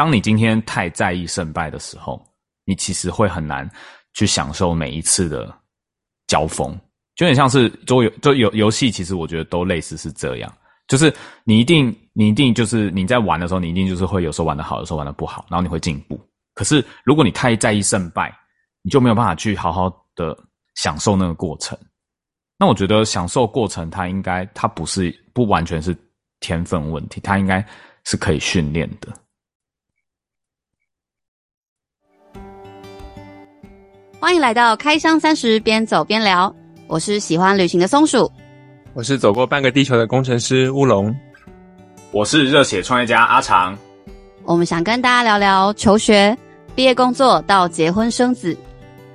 当你今天太在意胜败的时候，你其实会很难去享受每一次的交锋。就有点像是桌游，就游游戏，其实我觉得都类似是这样，就是你一定，你一定就是你在玩的时候，你一定就是会有时候玩得好，有时候玩得不好，然后你会进步。可是如果你太在意胜败，你就没有办法去好好的享受那个过程。那我觉得享受过程，它应该它不是不完全是天分问题，它应该是可以训练的。欢迎来到开箱三十，边走边聊。我是喜欢旅行的松鼠，我是走过半个地球的工程师乌龙，我是热血创业家阿长。我们想跟大家聊聊求学、毕业、工作到结婚生子，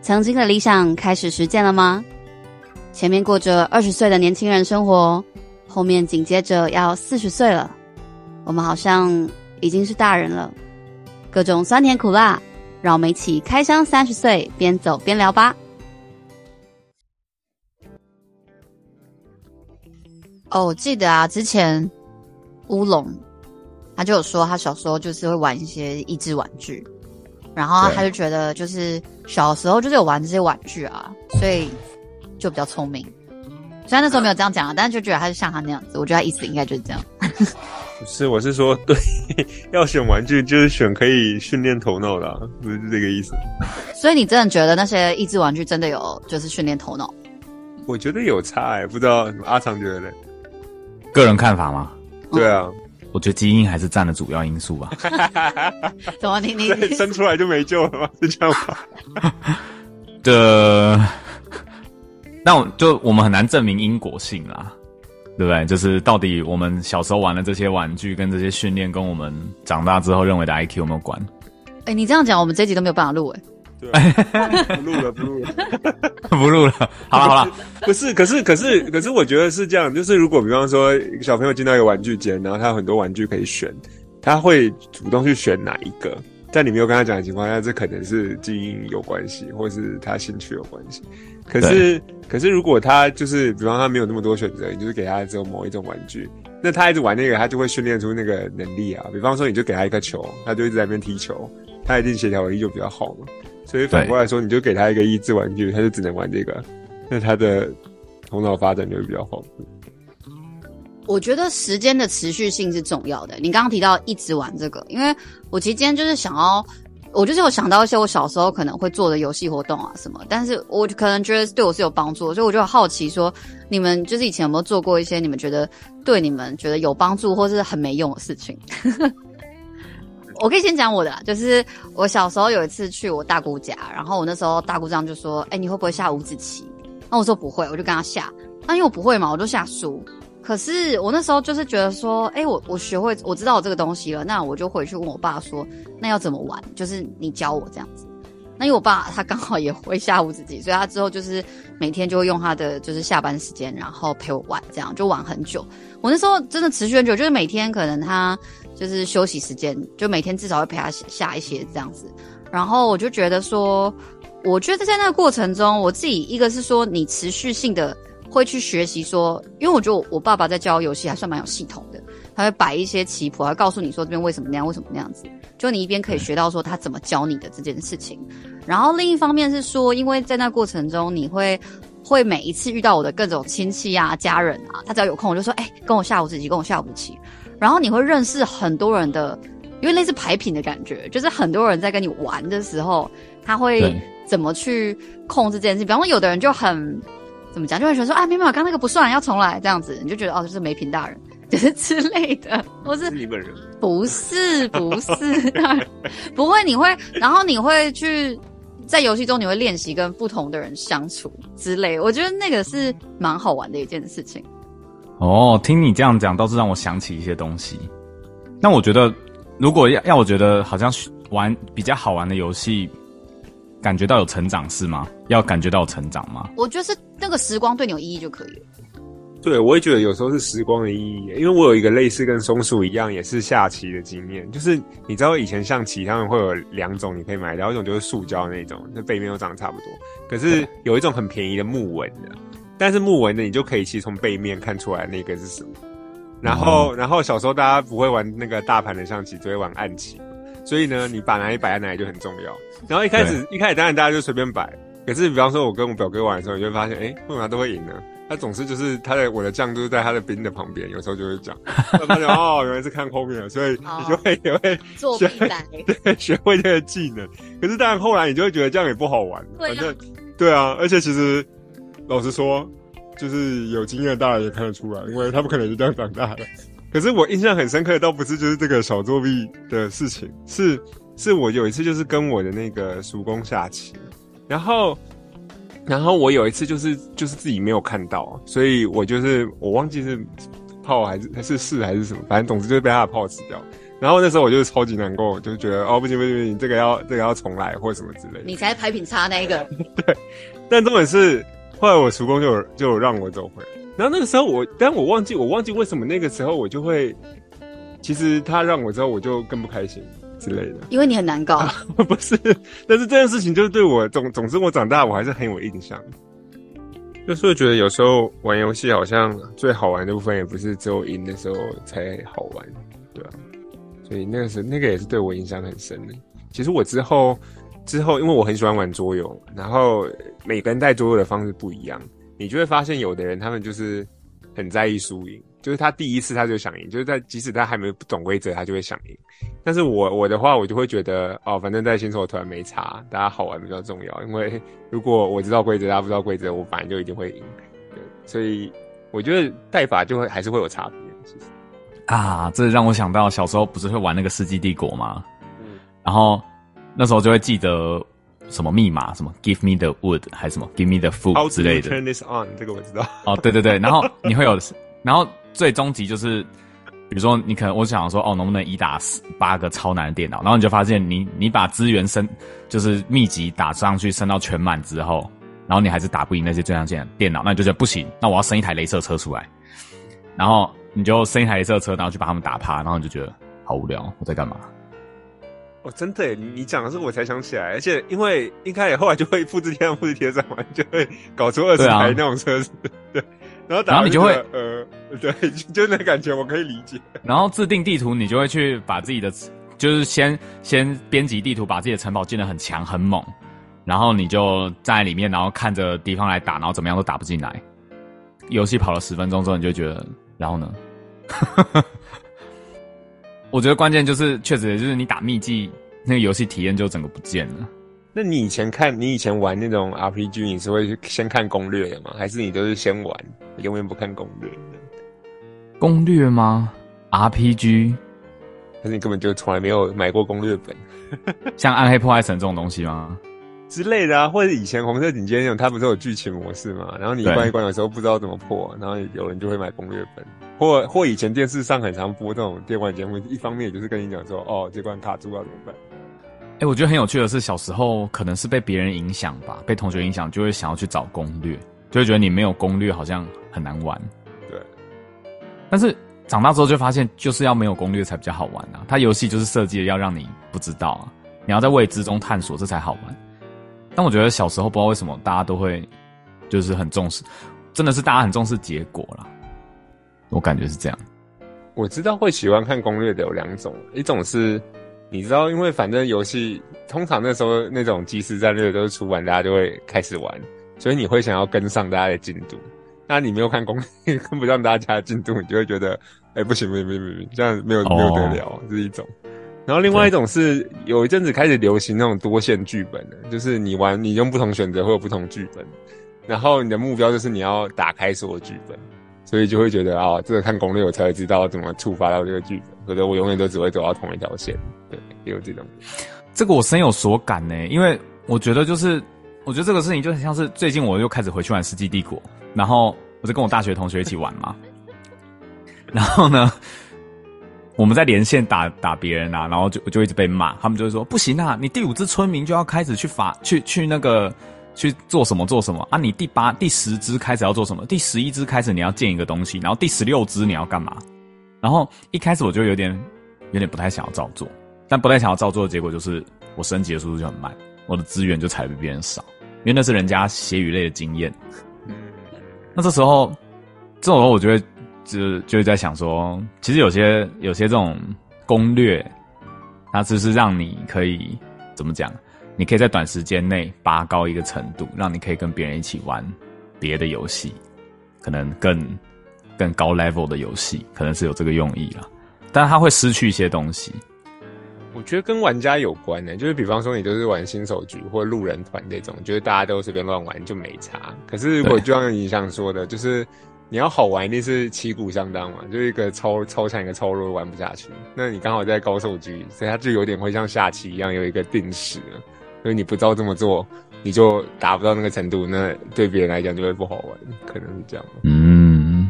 曾经的理想开始实践了吗？前面过着二十岁的年轻人生活，后面紧接着要四十岁了，我们好像已经是大人了。各种酸甜苦辣，让我们一起开箱三十岁，边走边聊吧。哦，我记得啊，之前乌龙他就有说，他小时候就是会玩一些益智玩具，然后他就觉得就是小时候就是有玩这些玩具啊，所以就比较聪明。虽然那时候没有这样讲啊，但是就觉得他是像他那样子。我觉得他意思应该就是这样。不是，我是说，对，要选玩具就是选可以训练头脑的啊，不是这个意思。所以你真的觉得那些益智玩具真的有就是训练头脑？我觉得有差哎，不知道阿长觉得嘞？个人看法吗？对啊，我觉得基因还是占了主要因素吧。怎么你你生出来就没救了吗？是这样吗？的，那我就我们很难证明因果性啦，对不对？就是到底我们小时候玩的这些玩具跟这些训练，跟我们长大之后认为的 IQ 有没有关？哎、欸，你这样讲，我们这一集都没有办法录哎。对啊、不录了，不录了，不录了。好了好了，不是，可是可是可是，我觉得是这样，就是如果比方说小朋友进到一个玩具间，然后他有很多玩具可以选，他会主动去选哪一个？在你没有跟他讲的情况下，这可能是基因有关系，或是他兴趣有关系。可是可是，如果他就是比方他没有那么多选择，你就是给他只有某一种玩具，那他一直玩那个，他就会训练出那个能力啊。比方说，你就给他一个球，他就一直在那边踢球，他一定协调能力就比较好嘛。所以反过来说，你就给他一个益智玩具，他就只能玩这个，那他的头脑发展就会比较好。我觉得时间的持续性是重要的。你刚刚提到一直玩这个，因为我其实今天就是想要，我就是有想到一些我小时候可能会做的游戏活动啊什么，但是我可能觉得对我是有帮助，所以我就好奇说，你们就是以前有没有做过一些你们觉得对你们觉得有帮助或是很没用的事情？我可以先讲我的，就是我小时候有一次去我大姑家，然后我那时候大姑丈就说：“哎、你会不会下五子棋？”那我说不会，我就跟他下。那因为我不会嘛，我就下输。可是我那时候就是觉得说：“哎、我我学会，我知道这个东西了，那我就回去问我爸说，那要怎么玩？就是你教我这样子。”那因为我爸他刚好也会下五子棋，所以他之后就是每天就会用他的就是下班时间，然后陪我玩，这样就玩很久。我那时候真的持续很久，就是每天可能他。就是休息时间，就每天至少会陪他下一些这样子。然后我就觉得说，我觉得在那个过程中，我自己一个是说，你持续性的会去学习说，因为我觉得我爸爸在教游戏还算蛮有系统的，他会摆一些棋谱，会告诉你说这边为什么那样，为什么那样子。就你一边可以学到说他怎么教你的这件事情，然后另一方面是说，因为在那过程中，你会会每一次遇到我的各种亲戚啊、家人啊，他只要有空，我就说，哎、跟我下五子棋，跟我下五子棋。然后你会认识很多人的，因为类似牌品的感觉，就是很多人在跟你玩的时候，他会怎么去控制这件事情。比方说，有的人就很怎么讲，就会觉得说啊，没有，刚刚那个不算，要重来这样子，你就觉得哦，就是没品大人，就是之类的，不是，你本人不是不是，不会，你会，然后你会去在游戏中你会练习跟不同的人相处之类，我觉得那个是蛮好玩的一件事情。哦，听你这样讲，倒是让我想起一些东西。那我觉得，如果要让我觉得好像玩比较好玩的游戏，感觉到有成长是吗？要感觉到成长吗？我觉得是那个时光对你有意义就可以了。对，我也觉得有时候是时光的意义，因为我有一个类似跟松鼠一样，也是下棋的经验。就是你知道以前象棋他们会有两种你可以买，到一种就是塑胶那种，那背面都长得差不多。可是有一种很便宜的木纹的。但是木纹的，你就可以其实从背面看出来那个是什么。然后，然后小时候大家不会玩那个大盘的象棋，只会玩暗棋。所以呢，你把哪里摆在哪里就很重要。然后一开始一开始当然大家就随便摆，可是比方说我跟我表哥玩的时候，你就会发现，哎、欸，为什么他都会赢呢？他总是就是他的我的将就是在他的兵的旁边，有时候就会讲，他就哦，原来是看后面了，所以你就会、哦、也会 对，学会这个技能。可是当然后来你就会觉得这样也不好玩，反正对啊，而且其实老实说，就是有经验的大人也看得出来，因为他不可能就这样长大的。可是我印象很深刻的倒不是就是这个小作弊的事情，是是我有一次就是跟我的那个叔公下棋，然后。然后我有一次就是就是自己没有看到，所以我就是我忘记是炮还是还是士还是什么，反正总之就是被他的炮吃掉。然后那时候我就是超级难过，就觉得哦不行不行不行，这个要这个要重来或者什么之类的。你才牌品差那一个。对，但重点是后来我叔公就有就有让我走回来。然后那个时候我，但我忘记我忘记为什么那个时候我就会，其实他让我之后我就更不开心。之类的，因为你很难搞，啊、不是？但是这件事情就是对我总总之我长大我还是很有印象，就是会觉得有时候玩游戏好像最好玩的部分也不是只有赢的时候才好玩，对吧？所以那个时候那个也是对我影响很深的。其实我之后之后，因为我很喜欢玩桌游，然后每个人带桌游的方式不一样，你就会发现有的人他们就是很在意输赢。就是他第一次他就想赢，就是在即使他还没不懂规则，他就会想赢。但是我我的话，我就会觉得哦，反正在新手团没差，大家好玩比较重要。因为如果我知道规则，大家不知道规则，我反正就一定会赢。对，所以我觉得带法就会还是会有差别。其实啊，这让我想到小时候不是会玩那个世纪帝国吗？嗯，然后那时候就会记得什么密码，什么 Give me the wood 还是什么 Give me the food 之类的。Turn this on，这个我知道。哦，对对对，然后你会有，然后。最终极就是，比如说你可能我想说哦，能不能一打八个超难的电脑？然后你就发现你你把资源升，就是秘籍打上去升到全满之后，然后你还是打不赢那些最强线电脑，那你就觉得不行，那我要升一台镭射车出来，然后你就升一台镭射车，然后去把他们打趴，然后你就觉得好无聊，我在干嘛？哦，真的耶，你讲的时候我才想起来，而且因为一开始后来就会复制贴上复制贴上嘛，就会搞出二十台那种车子，对。对然后，打然后你就会呃，对，就那感觉我可以理解。然后制定地图，你就会去把自己的，就是先先编辑地图，把自己的城堡建得很强很猛，然后你就站在里面，然后看着敌方来打，然后怎么样都打不进来。游戏跑了十分钟之后，你就觉得，然后呢？我觉得关键就是，确实就是你打秘技那个游戏体验就整个不见了。那你以前看，你以前玩那种 RPG，你是会先看攻略的吗？还是你都是先玩，永远不看攻略的？攻略吗？RPG？可是你根本就从来没有买过攻略本，像《暗黑破坏神》这种东西吗？之类的啊，或者以前《红色警戒》那种，它不是有剧情模式吗？然后你一关一关的时候不知道怎么破，然后有人就会买攻略本，或或以前电视上很常播这种电玩节目，一方面也就是跟你讲说，哦，这关卡住要怎么办？哎、欸，我觉得很有趣的是，小时候可能是被别人影响吧，被同学影响，就会想要去找攻略，就会觉得你没有攻略好像很难玩。对。但是长大之后就发现，就是要没有攻略才比较好玩啊！它游戏就是设计的要让你不知道啊，你要在未知中探索，这才好玩。但我觉得小时候不知道为什么大家都会，就是很重视，真的是大家很重视结果啦。我感觉是这样。我知道会喜欢看攻略的有两种，一种是。你知道，因为反正游戏通常那时候那种即时战略都是出完，大家就会开始玩，所以你会想要跟上大家的进度。那你没有看攻略，跟 不上大家的进度，你就会觉得，哎、不行不行不行不行，这样没有没有得了，这是一种。然后另外一种是有一阵子开始流行那种多线剧本的，就是你玩你用不同选择会有不同剧本，然后你的目标就是你要打开所有剧本。所以就会觉得啊、这个看攻略我才会知道怎么触发到这个剧本，否则我永远都只会走到同一条线。对，也有这种。这个我深有所感呢，因为我觉得就是，我觉得这个事情就很像是最近我又开始回去玩《世纪帝国》，然后我就跟我大学同学一起玩嘛。然后呢，我们在连线打打别人啊，然后就就一直被骂，他们就会说不行啊，你第五只村民就要开始去法去去那个。去做什么做什么啊？你第八、第十支开始要做什么？第十一支开始你要建一个东西，然后第十六支你要干嘛？然后一开始我就有点有点不太想要照做，但不太想要照做的结果就是我升级的速度就很慢，我的资源就踩比别人少，因为那是人家血与泪的经验。那这时候，这种时候我就会就就会在想说，其实有些有些这种攻略，它就是让你可以怎么讲？你可以在短时间内拔高一个程度，让你可以跟别人一起玩别的游戏，可能更更高 level 的游戏，可能是有这个用意啦。但是它会失去一些东西。我觉得跟玩家有关呢、欸，就是比方说你都是玩新手局或路人团这种，就是大家都随便乱玩就没差。可是如果就像你想说的，就是你要好玩，一定是旗鼓相当嘛，就是一个超超强一个超弱玩不下去。那你刚好在高手局，所以它就有点会像下棋一样有一个定时，所以你不知道这么做，你就达不到那个程度，那对别人来讲就会不好玩，可能是这样。嗯，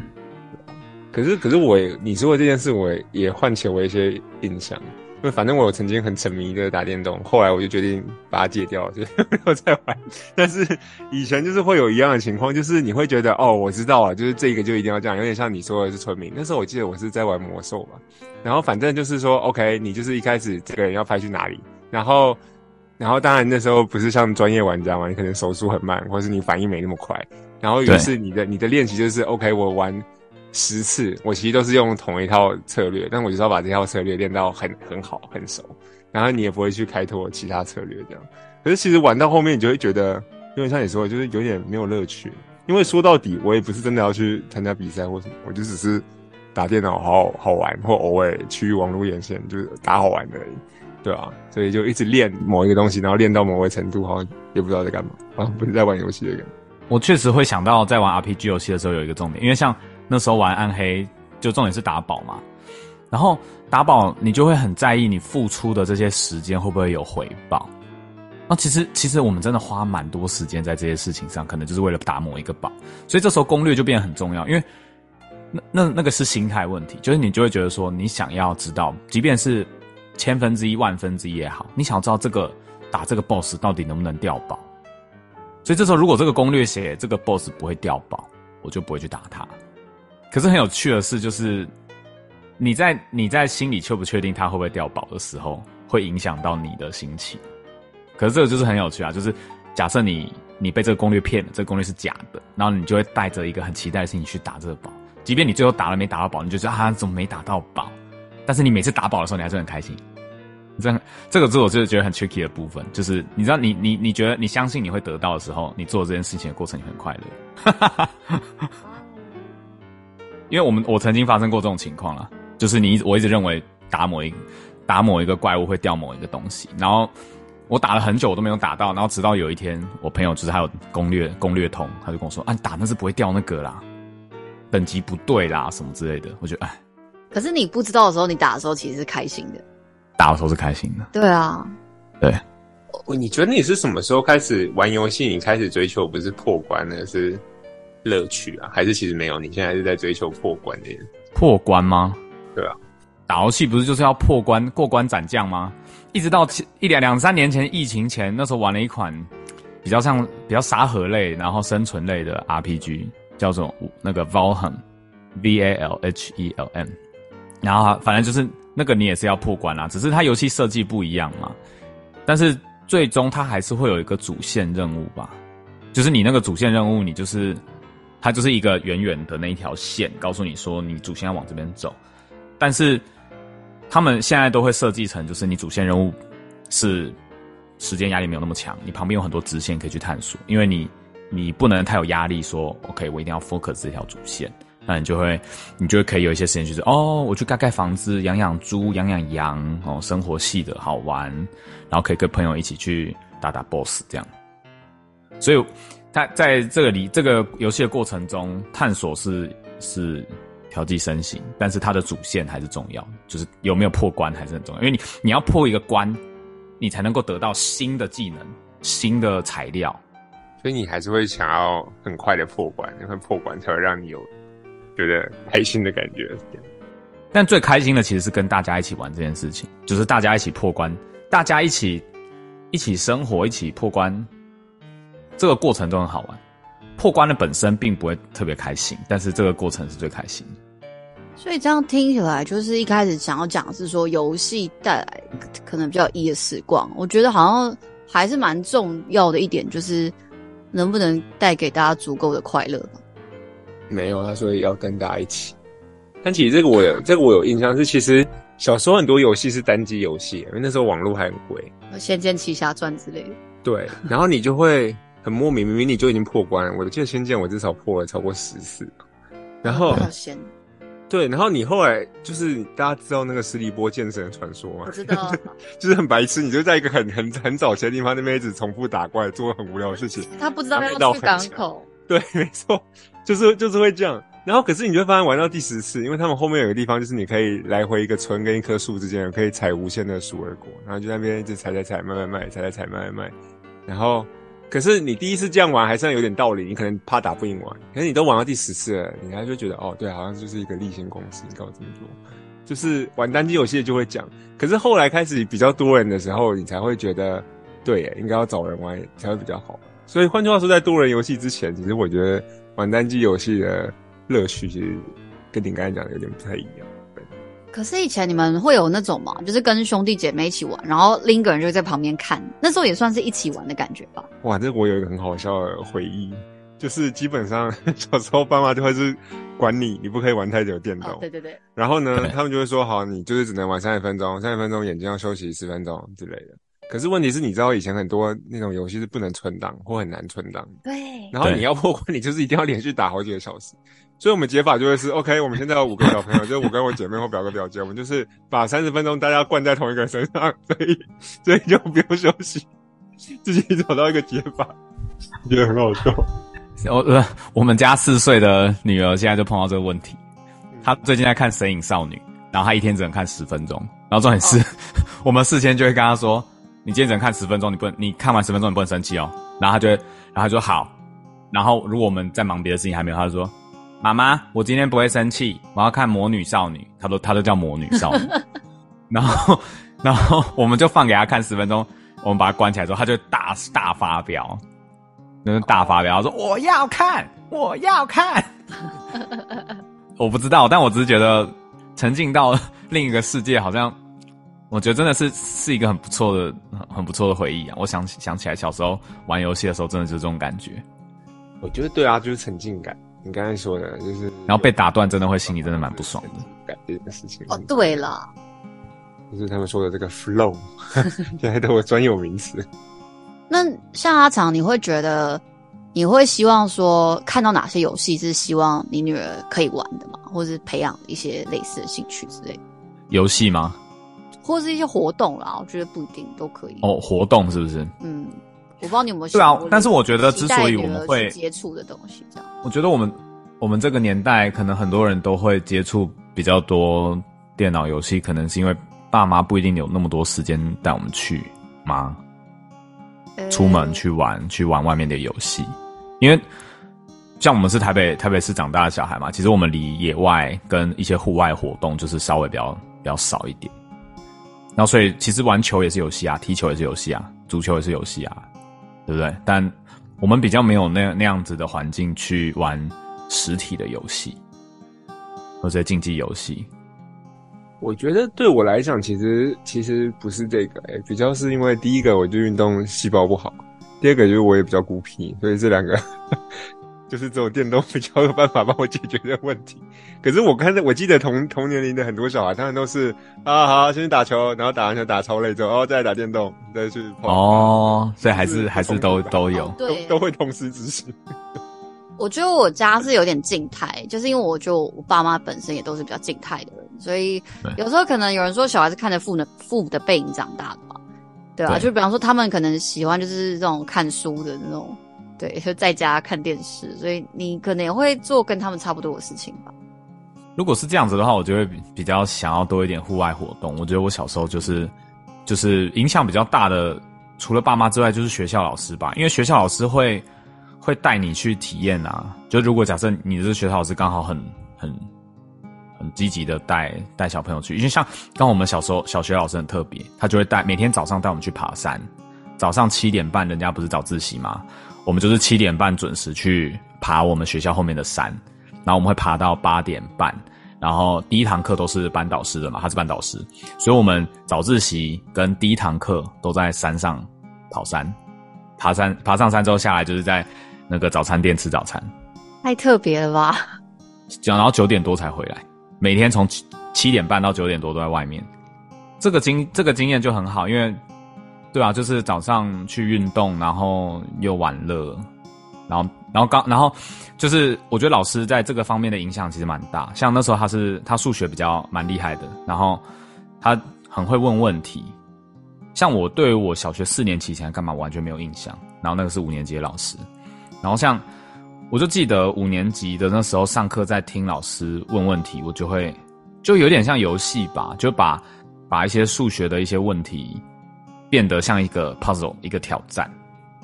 可是可是我也你说的这件事，我也唤起我一些印象。因为反正我曾经很沉迷的打电动，后来我就决定把它戒掉，就 没有再玩。但是以前就是会有一样的情况，就是你会觉得哦，我知道了，就是这个就一定要这样，有点像你说的是村民。那时候我记得我是在玩魔兽嘛，然后反正就是说，OK，你就是一开始这个人要派去哪里，然后，然后当然那时候不是像专业玩家嘛，你可能手速很慢，或是你反应没那么快，然后于是你的你的练习就是 OK，我玩。十次，我其实都是用同一套策略，但我就是要把这套策略练到很很好很熟，然后你也不会去开拓其他策略这样。可是其实玩到后面，你就会觉得，因为像你说的，就是有点没有乐趣。因为说到底，我也不是真的要去参加比赛或什么，我就只是打电脑好好好玩，或偶尔去网络连线，就是打好玩的而已，对啊，所以就一直练某一个东西，然后练到某个程度，好像也不知道在干嘛，好像，不是在玩游戏的感觉。我确实会想到在玩 RPG 游戏的时候有一个重点，因为像。那时候玩暗黑，就重点是打宝嘛。然后打宝，你就会很在意你付出的这些时间会不会有回报。那其实，其实我们真的花蛮多时间在这些事情上，可能就是为了打某一个宝。所以这时候攻略就变得很重要，因为那那那个是心态问题，就是你就会觉得说，你想要知道，即便是千分之一、万分之一也好，你想知道这个打这个 boss 到底能不能掉宝。所以这时候，如果这个攻略写这个 boss 不会掉宝，我就不会去打它。可是很有趣的是，就是你在你在心里确不确定他会不会掉宝的时候，会影响到你的心情。可是这个就是很有趣啊，就是假设你你被这个攻略骗了，这个攻略是假的，然后你就会带着一个很期待的心情去打这个宝，即便你最后打了没打到宝，你就觉得啊怎么没打到宝？但是你每次打宝的时候，你还是很开心。这样这个是我就是觉得很 tricky 的部分，就是你知道你你你觉得你相信你会得到的时候，你做这件事情的过程你很快乐。因为我们我曾经发生过这种情况了，就是你我一直认为打某一打某一个怪物会掉某一个东西，然后我打了很久我都没有打到，然后直到有一天我朋友就是还有攻略攻略通，他就跟我说啊，打那是不会掉那个啦，等级不对啦什么之类的，我觉得哎，可是你不知道的时候，你打的时候其实是开心的，打的时候是开心的，对啊，对，你觉得你是什么时候开始玩游戏？你开始追求不是破关的是？乐趣啊，还是其实没有？你现在还是在追求破关的？破关吗？对啊，打游戏不是就是要破关、过关斩将吗？一直到一两两三年前疫情前，那时候玩了一款比较像比较沙盒类，然后生存类的 RPG，叫做那个 Valheim，V A L H E L M。然后反正就是那个你也是要破关啦，只是它游戏设计不一样嘛。但是最终它还是会有一个主线任务吧，就是你那个主线任务，你就是。它就是一个远远的那一条线，告诉你说你主线要往这边走。但是他们现在都会设计成，就是你主线任务是时间压力没有那么强，你旁边有很多支线可以去探索。因为你你不能太有压力，说 OK 我一定要 focus 这条主线，那你就会你就会可以有一些时间就是哦，我去盖盖房子，养养猪，养养羊，哦，生活系的好玩，然后可以跟朋友一起去打打 boss 这样。所以。他在这个里这个游戏的过程中，探索是是调剂身心，但是它的主线还是重要，就是有没有破关还是很重要。因为你你要破一个关，你才能够得到新的技能、新的材料，所以你还是会想要很快的破关，因为破关才会让你有觉得开心的感觉。但最开心的其实是跟大家一起玩这件事情，就是大家一起破关，大家一起一起生活，一起破关。这个过程都很好玩，破关的本身并不会特别开心，但是这个过程是最开心的。所以这样听起来，就是一开始想要讲的是说游戏带来可能比较一的时光。我觉得好像还是蛮重要的一点，就是能不能带给大家足够的快乐。没有，他说要跟大家一起。但其实这个我有，这个我有印象是，其实小时候很多游戏是单机游戏，因为那时候网络还很贵，《仙剑奇侠传》之类的。对，然后你就会很莫名，明明你就已经破关了，我记得《仙剑》我至少破了超过十次，然后。对，然后你后来就是大家知道那个十里波剑神的传说吗？我知道，就是很白痴，你就在一个很很很早前的地方那边一直重复打怪，做很无聊的事情。他不知道要去港口。对，没错，就是就是会这样。然后可是你就发现玩到第十次，因为他们后面有个地方就是你可以来回一个村跟一棵树之间可以采无限的鼠耳果，然后就在那边一直采采采，卖卖卖，采采采，卖卖卖，然后。可是你第一次这样玩还算有点道理，你可能怕打不赢玩。可是你都玩到第十次了，你还就觉得哦，对，好像就是一个例行公事，你搞这么做，就是玩单机游戏就会讲。可是后来开始比较多人的时候，你才会觉得，对，应该要找人玩才会比较好。所以换句话说，在多人游戏之前，其实我觉得玩单机游戏的乐趣其实跟你刚才讲的有点不太一样。可是以前你们会有那种吗？就是跟兄弟姐妹一起玩，然后另一个人就在旁边看，那时候也算是一起玩的感觉吧？哇，这我有一个很好笑的回忆，就是基本上 小时候爸妈就会是管你，你不可以玩太久电动。哦，对对对。然后呢，他们就会说，好，你就是只能玩三十分钟，三十分钟眼睛要休息十分钟之类的。可是问题是，你知道以前很多那种游戏是不能存档或很难存档。对。然后你要破关，你就是一定要连续打好几个小时。所以，我们解法就会是，OK，我们现在有五个小朋友，就是我跟我姐妹或表哥表姐，我们就是把三十分钟大家灌在同一个人身上，所以，所以就不用休息，自己找到一个解法，觉得很好笑。我呃，我们家四岁的女儿现在就碰到这个问题，她最近在看《神隐少女》，然后她一天只能看十分钟，然后重点是，我们事先就会跟她说，你今天只能看十分钟，你不能，你看完十分钟你不能生气哦。然后他就，然后他就说好，然后如果我们在忙别的事情还没有，他就说。妈妈，我今天不会生气，我要看魔女少女。他都他都叫魔女少女。然后，然后我们就放给他看十分钟，我们把他关起来之后，他就大大发飙，就是大发飙，说我要看，我要看。我不知道，但我只是觉得沉浸到另一个世界，好像我觉得真的是是一个很不错的、很不错的回忆啊。我想想起来小时候玩游戏的时候，真的就是这种感觉。我觉得对啊，就是沉浸感。你刚才说的，就是然后被打断，真的会心里真的蛮不爽的。感觉的事情哦，对了，就是他们说的这个 flow，现在都有专有名词。那像阿长，你会觉得你会希望说看到哪些游戏是希望你女儿可以玩的吗？或是培养一些类似的兴趣之类的？游戏吗？或是一些活动啦？我觉得不一定都可以。哦，活动是不是？嗯。我不知道你有没有对啊，但是我觉得之所以我们会接触的东西这样，我觉得我们我们这个年代可能很多人都会接触比较多电脑游戏，可能是因为爸妈不一定有那么多时间带我们去吗？出门去玩，去玩外面的游戏，因为像我们是台北台北市长大的小孩嘛，其实我们离野外跟一些户外活动就是稍微比较比较少一点。然后所以其实玩球也是游戏啊，踢球也是游戏啊，足球也是游戏啊。对不对？但我们比较没有那那样子的环境去玩实体的游戏，或者竞技游戏。我觉得对我来讲，其实其实不是这个，诶，比较是因为第一个我就运动细胞不好，第二个就是我也比较孤僻，所以这两个。就是只有电动比较有办法帮我解决这个问题。可是我看着，我记得同同年龄的很多小孩，他们都是啊好，先去打球，然后打完球打超累之后，然哦再来打电动，再去跑。哦，所以还是还是都都有，对，都会同时执行。我觉得我家是有点静态，就是因为我就我爸妈本身也都是比较静态的人，所以有时候可能有人说小孩是看着父的父母的背影长大的嘛，对啊，对就比方说他们可能喜欢就是这种看书的那种。对，就在家看电视，所以你可能也会做跟他们差不多的事情吧。如果是这样子的话，我就会比较想要多一点户外活动。我觉得我小时候就是就是影响比较大的，除了爸妈之外，就是学校老师吧。因为学校老师会会带你去体验啊。就如果假设你是学校老师，刚好很很很积极的带带小朋友去，因为像刚我们小时候小学老师很特别，他就会带每天早上带我们去爬山。早上七点半，人家不是早自习吗？我们就是七点半准时去爬我们学校后面的山，然后我们会爬到八点半，然后第一堂课都是班导师的嘛，他是班导师，所以我们早自习跟第一堂课都在山上跑山，爬山爬上山之后下来就是在那个早餐店吃早餐，太特别了吧？讲然后九点多才回来，每天从七点半到九点多都在外面。这个经这个经验就很好，因为对啊，就是早上去运动，然后又玩乐，然后然后刚然后就是我觉得老师在这个方面的影响其实蛮大。像那时候他是他数学比较蛮厉害的，然后他很会问问题。像我对我小学四年级以前干嘛完全没有印象，然后那个是五年级的老师，然后像我就记得五年级的那时候上课在听老师问问题，我就会就有点像游戏吧，就把把一些数学的一些问题变得像一个 puzzle 一个挑战，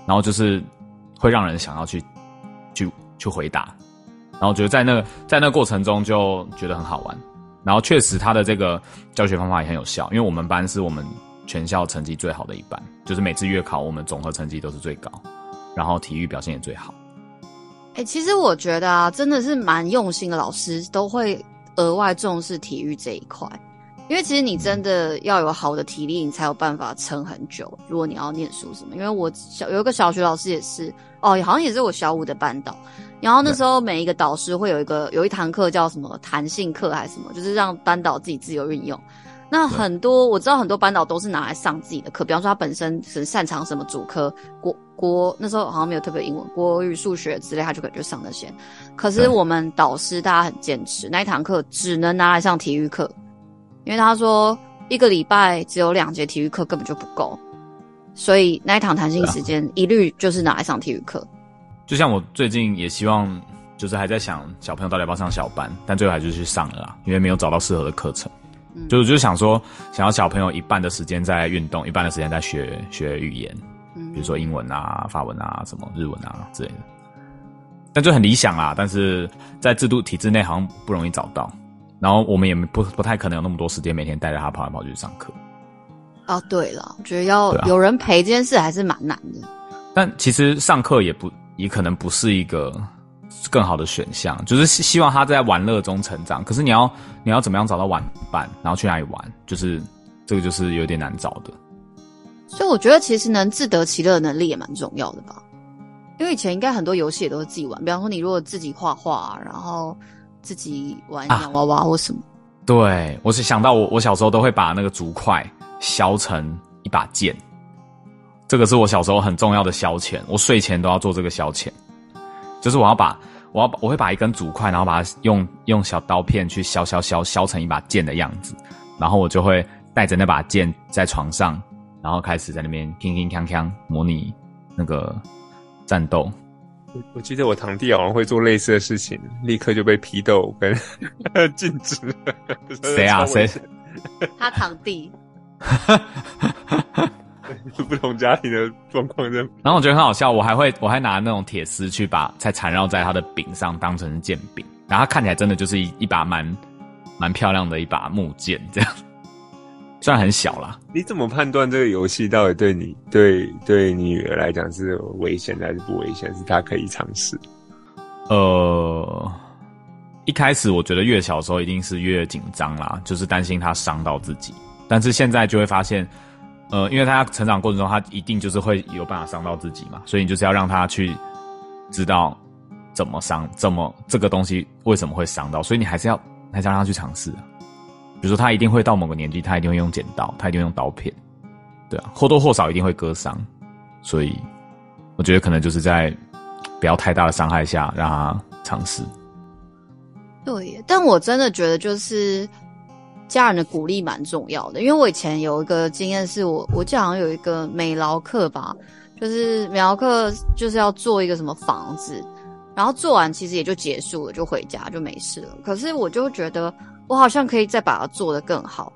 然后就是会让人想要去去去回答，然后觉得在那在那过程中就觉得很好玩，然后确实他的这个教学方法也很有效，因为我们班是我们。全校成绩最好的一班，就是每次月考我们总和成绩都是最高，然后体育表现也最好。哎、其实我觉得啊，真的是蛮用心的，老师都会额外重视体育这一块，因为其实你真的要有好的体力，你才有办法撑很久。如果你要念书什么，因为我小有一个小学老师也是，哦，好像也是我小五的班导，然后那时候每一个导师会有一个有一堂课叫什么弹性课还是什么，就是让班导自己自由运用。那很多我知道很多班导都是拿来上自己的课，比方说他本身很擅长什么主科，国国那时候好像没有特别英文、国语、数学之类，他就可能就上那些。可是我们导师大家很坚持，那一堂课只能拿来上体育课，因为他说一个礼拜只有两节体育课根本就不够，所以那一堂弹性时间一律就是拿来上体育课。就像我最近也希望，就是还在想小朋友到底要不要上小班，但最后还是去上了啦，因为没有找到适合的课程。就就想说，想要小朋友一半的时间在运动，一半的时间在学学语言，比如说英文啊、法文啊、什么日文啊之类的。但就很理想啦，但是在制度体制内好像不容易找到。然后我们也不不太可能有那么多时间每天带着他跑来跑去上课。哦，对了，我觉得要有人陪这件事还是蛮难的。但其实上课也不也可能不是一个。更好的选项就是希望他在玩乐中成长。可是你要你要怎么样找到玩伴，然后去哪里玩？就是这个就是有点难找的。所以我觉得其实能自得其乐的能力也蛮重要的吧。因为以前应该很多游戏也都是自己玩，比方说你如果自己画画，然后自己玩洋娃娃或什么。啊、对，我是想到我我小时候都会把那个竹块削成一把剑，这个是我小时候很重要的消遣。我睡前都要做这个消遣。就是我要把，我要我会把一根竹块，然后把它用用小刀片去削削削削成一把剑的样子，然后我就会带着那把剑在床上，然后开始在那边铿铿锵锵模拟那个战斗。我我记得我堂弟好像会做类似的事情，立刻就被批斗跟 禁止。谁啊？谁？他堂弟。不同家庭的状况这样，然后我觉得很好笑，我还会我还拿那种铁丝去把才缠绕在他的柄上当成剑柄，然后他看起来真的就是一一把蛮蛮漂亮的一把木剑，这样虽然很小啦。你怎么判断这个游戏到底对你对对你女儿来讲是危险还是不危险？是她可以尝试？呃，一开始我觉得越小的时候一定是越紧张啦，就是担心她伤到自己，但是现在就会发现。呃，因为她成长过程中，她一定就是会有办法伤到自己嘛，所以你就是要让她去知道怎么伤，怎么这个东西为什么会伤到，所以你还是要还是要让她去尝试啊。比如说，他一定会到某个年纪，他一定会用剪刀，他一定会用刀片，对啊，或多或少一定会割伤，所以我觉得可能就是在不要太大的伤害下让他尝试。对，但我真的觉得就是。家人的鼓励蛮重要的，因为我以前有一个经验，是我我记得好像有一个美劳课吧，就是美劳课就是要做一个什么房子，然后做完其实也就结束了，就回家就没事了。可是我就觉得我好像可以再把它做得更好，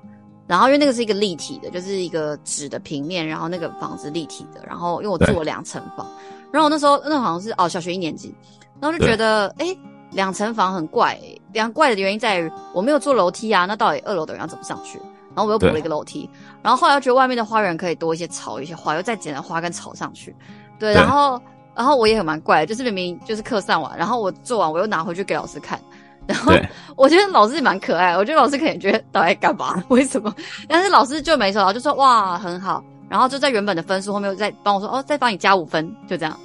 然后因为那个是一个立体的，就是一个纸的平面，然后那个房子立体的，然后因为我做了两层房，然后我那时候那好像是哦小学一年级，然后就觉得哎。两层房很怪，欸，两怪的原因在于我没有做楼梯啊，那到底二楼的人要怎么上去？然后我又补了一个楼梯，然后后来又觉得外面的花园可以多一些草，一些花，又再捡了花跟草上去。对，然后然后我也很蛮怪的，就是明明就是课上完，然后我做完我又拿回去给老师看，然后 我觉得老师也蛮可爱，我觉得老师可能觉得到底干嘛？为什么？但是老师就没说，就说哇很好，然后就在原本的分数后面又再帮我说哦，再帮你加五分，就这样。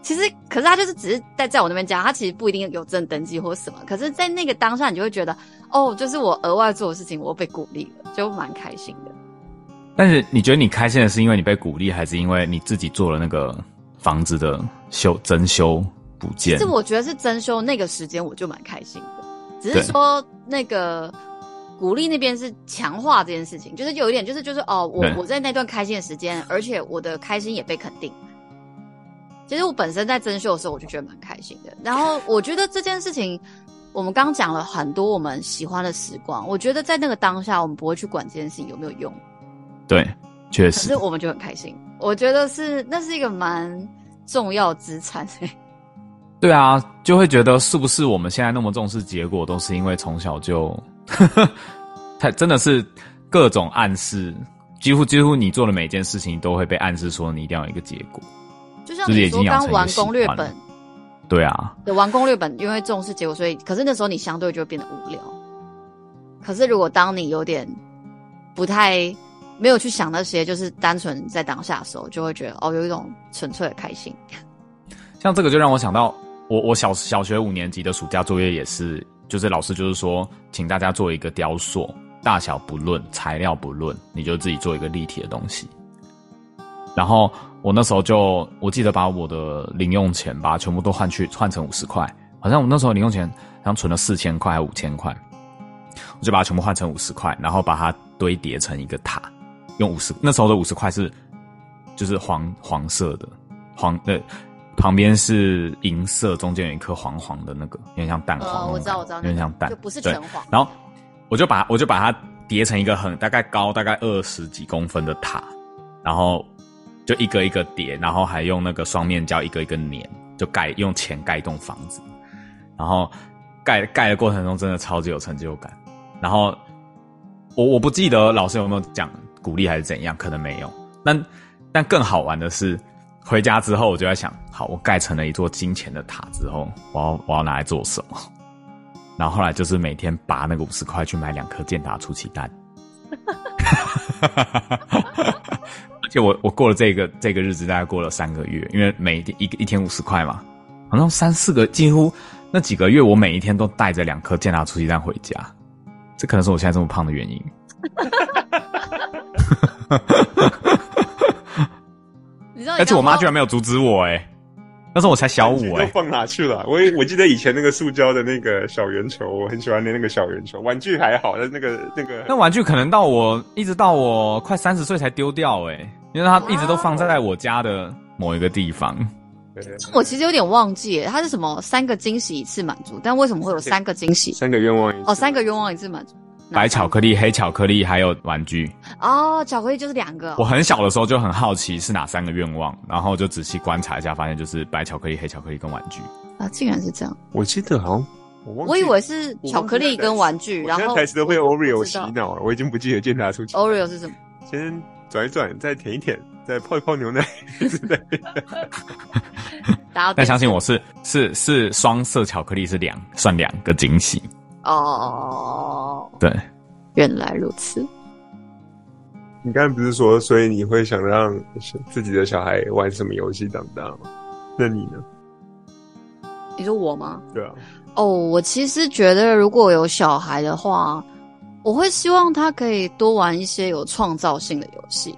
其实，可是他就是只是在在我那边加，他其实不一定有证登记或什么。可是，在那个当下，你就会觉得，哦，就是我额外做的事情，我被鼓励了，就蛮开心的。但是，你觉得你开心的是因为你被鼓励，还是因为你自己做了那个房子的修增修补建？其实我觉得是增修那个时间，我就蛮开心的。只是说那个鼓励那边是强化这件事情，就是有一点，就是就是哦，我我在那段开心的时间，而且我的开心也被肯定。其实我本身在增修的时候，我就觉得蛮开心的。然后我觉得这件事情，我们刚刚讲了很多我们喜欢的时光。我觉得在那个当下，我们不会去管这件事情有没有用。对，确实。可是我们就很开心。我觉得是那是一个蛮重要资产。对啊，就会觉得是不是我们现在那么重视结果，都是因为从小就，太真的是各种暗示，几乎几乎你做的每件事情都会被暗示说你一定要有一个结果。就像你说刚玩攻略本，对啊，对，玩攻略本，因为重视结果，所以可是那时候你相对就会变得无聊。可是如果当你有点不太没有去想那些，就是单纯在当下的时候，就会觉得哦，有一种纯粹的开心。像这个就让我想到，我我小小学五年级的暑假作业也是，就是老师就是说，请大家做一个雕塑，大小不论，材料不论，你就自己做一个立体的东西，然后。我那时候就，我记得把我的零用钱把全部都换去换成五十块，好像我那时候零用钱好像存了四千块还五千块，我就把它全部换成五十块，然后把它堆叠成一个塔，用五十那时候的五十块是就是黄黄色的黄呃旁边是银色，中间有一颗黄黄的那个，有点像蛋黄，哦，我知道我知道，有点像蛋，就不是全黄。然后我就把我就把它叠成一个很大概高大概二十几公分的塔，然后。就一个一个叠，然后还用那个双面胶一个一个粘，就盖用钱盖一栋房子，然后盖盖的过程中真的超级有成就感。然后我我不记得老师有没有讲鼓励还是怎样，可能没有。但但更好玩的是，回家之后我就在想，好，我盖成了一座金钱的塔之后，我要我要拿来做什么？然后后来就是每天拔那个五十块去买两颗健达出奇蛋。而且我我过了这个这个日子，大概过了三个月，因为每一一一天五十块嘛，好像三四个，几乎那几个月，我每一天都带着两颗健达出奇蛋回家，这可能是我现在这么胖的原因。你知道，而且我妈居然没有阻止我，哎。那时候我才小五哎、放哪去了？我我记得以前那个塑胶的那个小圆球，我很喜欢的那个小圆球。玩具还好，但那个那个那玩具可能到我一直到我快三十岁才丢掉哎、欸，因为它一直都放在我家的某一个地方。我其实有点忘记，它是什么三个惊喜一次满足？但为什么会有三个惊喜？三个愿望一次哦，三个愿望一次满足。白巧克力、黑巧克力，还有玩具。哦，巧克力就是两个。我很小的时候就很好奇是哪三个愿望，然后就仔细观察一下，发现就是白巧克力、黑巧克力跟玩具。啊，竟然是这样！我记得好像我，我以为是巧克力跟玩具，然后台词都被 Oreo 洗脑了，我已经不记得健达出去。Oreo 是什么？先转一转，再舔一舔，再泡一泡牛奶。但相信我是是是双色巧克力是两算两个惊喜。哦，对，原来如此。你刚才不是说，所以你会想让自己的小孩玩什么游戏长大吗？那你呢？你说我吗？对啊。哦，我其实觉得，如果有小孩的话，我会希望他可以多玩一些有创造性的游戏。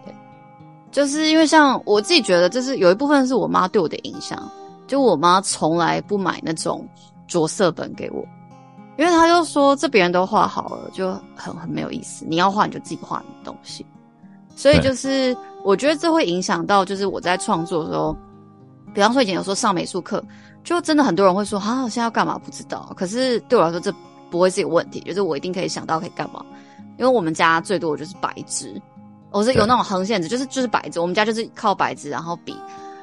就是因为像我自己觉得，就是有一部分是我妈对我的影响。就我妈从来不买那种着色本给我。因为他就说，这别人都画好了，就很很没有意思。你要画你就自己画你的东西。所以就是我觉得这会影响到，就是我在创作的时候，比方说以前有时候上美术课，就真的很多人会说啊，现在要干嘛不知道。可是对我来说这不会是一个问题，就是我一定可以想到可以干嘛。因为我们家最多的就是白纸，我是有那种横线纸，就是就是白纸。我们家就是靠白纸，然后笔。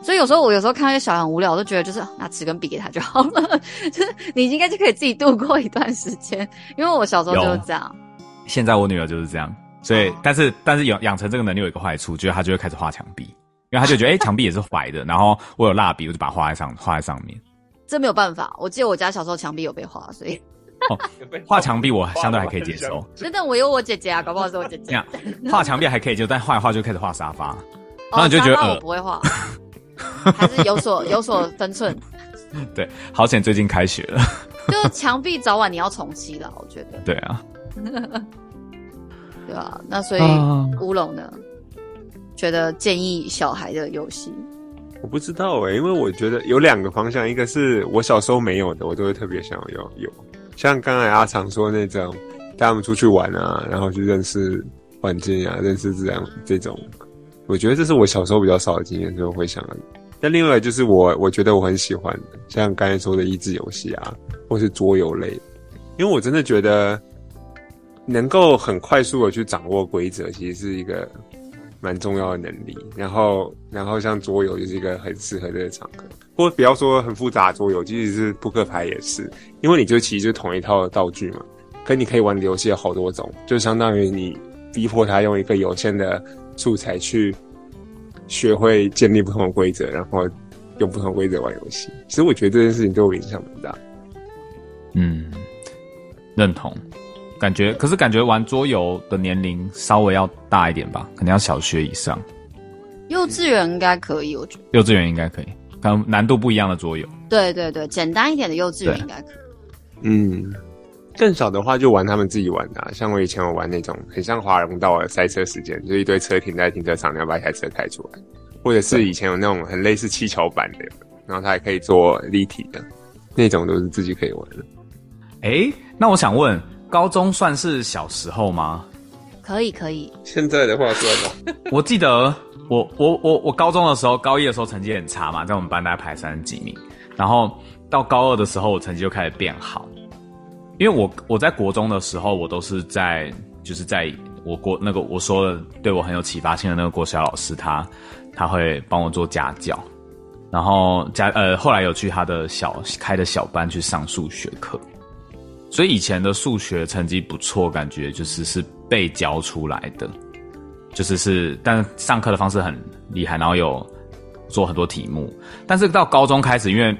所以有时候我有时候看到一个小孩很无聊，我都觉得就是拿纸跟笔给他就好了，就是你应该就可以自己度过一段时间。因为我小时候就是这样，现在我女儿就是这样。所以，哦、但是但是养养成这个能力有一个坏处，就是她就会开始画墙壁，因为她就觉得哎，墙、欸、壁也是白的，然后我有蜡笔，我就把它画在上画在上面。这没有办法，我记得我家小时候墙壁有被画，所以画墙、哦、壁我相对还可以接受。真的，我有我姐姐啊，搞不好是我姐姐。画墙壁还可以接受，但画一画就开始画沙发，然后你就觉得、哦、我不会画。还是有所有所分寸。对，好险最近开学了，就墙壁早晚你要重漆了，我觉得。对啊，对啊，那所以乌龙呢，觉得建议小孩的游戏，我不知道哎、欸，因为我觉得有两个方向，一个是我小时候没有的，我都会特别想要有，像刚才阿长说那种带他们出去玩啊，然后去认识环境啊，认识自然这种，我觉得这是我小时候比较少的经验，所以我会想要。那另外就是我，我觉得我很喜欢的，像刚才说的益智游戏啊，或是桌游类，因为我真的觉得能够很快速的去掌握规则，其实是一个蛮重要的能力。然后，然后像桌游就是一个很适合这个场合，或不要说很复杂的桌游，即使是扑克牌也是，因为你就其实就同一套的道具嘛，可你可以玩的游戏有好多种，就相当于你逼迫他用一个有限的素材去。学会建立不同的规则，然后用不同规则玩游戏。其实我觉得这件事情对我影响蛮大。嗯，认同。感觉可是感觉玩桌游的年龄稍微要大一点吧，可能要小学以上。幼稚园应该可以，我觉得。幼稚园应该可以，可能难度不一样的桌游。对对对，简单一点的幼稚园应该可以。嗯。更少的话就玩他们自己玩的，啊，像我以前有玩那种很像华容道的赛车时间，就一堆车停在停车场，你要把一台车开出来，或者是以前有那种很类似气球版的，然后它还可以做立体的，那种都是自己可以玩的。哎、欸，那我想问，高中算是小时候吗？可以可以。现在的话算吧。我记得我我我我高中的时候，高一的时候成绩很差嘛，在我们班大概排三十几名，然后到高二的时候，我成绩就开始变好。因为我我在国中的时候，我都是在就是在我国那个我说的对我很有启发性的那个国小老师，他他会帮我做家教，然后家呃后来有去他的小开的小班去上数学课，所以以前的数学成绩不错，感觉就是是被教出来的，就是是但上课的方式很厉害，然后有做很多题目，但是到高中开始，因为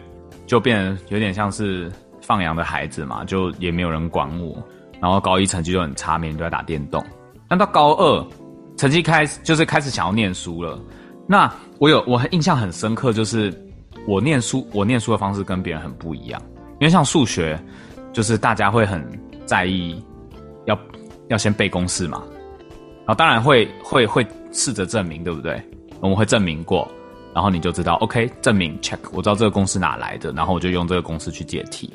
就变有点像是。放羊的孩子嘛，就也没有人管我，然后高一成绩就很差，每天都在打电动。但到高二，成绩开始就是开始想要念书了。那我有我印象很深刻，就是我念书，我念书的方式跟别人很不一样。因为像数学，就是大家会很在意要要先背公式嘛，然后当然会会会试着证明，对不对？我们会证明过，然后你就知道，OK，证明 check，我知道这个公式哪来的，然后我就用这个公式去解题。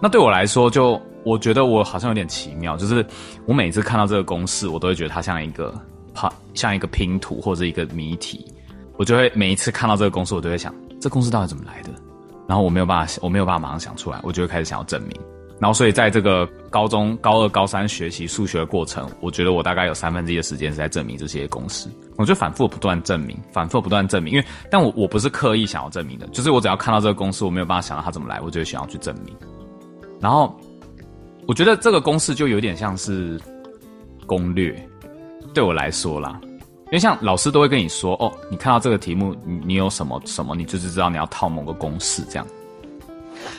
那对我来说，就我觉得我好像有点奇妙，就是我每次看到这个公式，我都会觉得它像一个像像一个拼图或者一个谜题，我就会每一次看到这个公式，我都会想，这公式到底怎么来的？然后我没有办法，我没有办法马上想出来，我就会开始想要证明。然后所以在这个高中 高二、高三学习数学的过程，我觉得我大概有三分之一的时间是在证明这些公式，我就反复不断证明，反复不断证明，因为但我我不是刻意想要证明的，就是我只要看到这个公式，我没有办法想到它怎么来，我就会想要去证明。然后，我觉得这个公式就有点像是攻略，对我来说啦，因为像老师都会跟你说，哦，你看到这个题目，你你有什么什么，你就是知道你要套某个公式这样。